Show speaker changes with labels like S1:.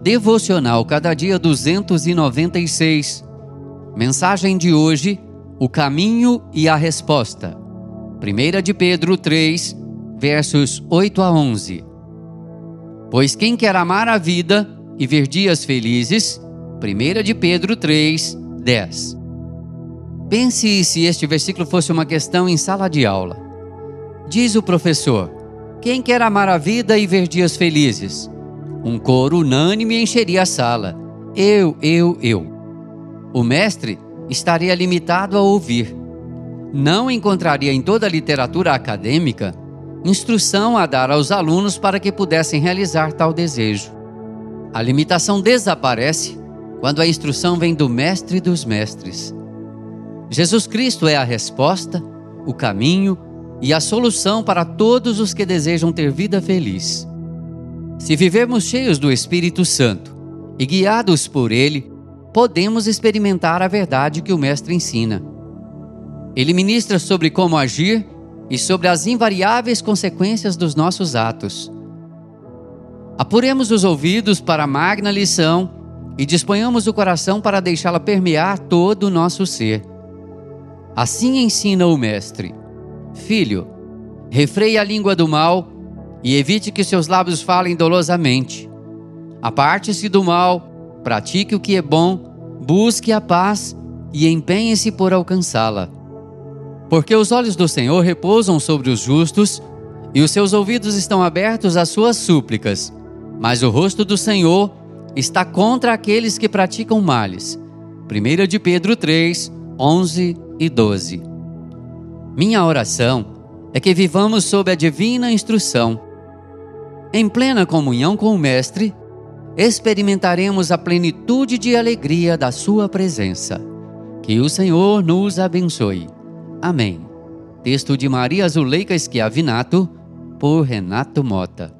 S1: Devocional Cada Dia 296. Mensagem de hoje: O caminho e a resposta. 1 de Pedro 3, versos 8 a 11. Pois quem quer amar a vida e ver dias felizes, 1 de Pedro 3, 10. Pense se este versículo fosse uma questão em sala de aula. Diz o professor: Quem quer amar a vida e ver dias felizes? Um coro unânime encheria a sala. Eu, eu, eu. O mestre estaria limitado a ouvir. Não encontraria em toda a literatura acadêmica instrução a dar aos alunos para que pudessem realizar tal desejo. A limitação desaparece quando a instrução vem do Mestre dos Mestres. Jesus Cristo é a resposta, o caminho e a solução para todos os que desejam ter vida feliz. Se vivermos cheios do Espírito Santo e guiados por Ele, podemos experimentar a verdade que o Mestre ensina. Ele ministra sobre como agir e sobre as invariáveis consequências dos nossos atos. Apuremos os ouvidos para a magna lição e disponhamos o coração para deixá-la permear todo o nosso ser. Assim ensina o Mestre: Filho, refreie a língua do mal e evite que seus lábios falem dolosamente. Aparte-se do mal, pratique o que é bom, busque a paz e empenhe-se por alcançá-la. Porque os olhos do Senhor repousam sobre os justos e os seus ouvidos estão abertos às suas súplicas, mas o rosto do Senhor está contra aqueles que praticam males. 1 de Pedro 3, 11 e 12. Minha oração é que vivamos sob a divina instrução em plena comunhão com o Mestre, experimentaremos a plenitude de alegria da Sua presença. Que o Senhor nos abençoe. Amém. Texto de Maria Zuleika Schiavinato, por Renato Mota.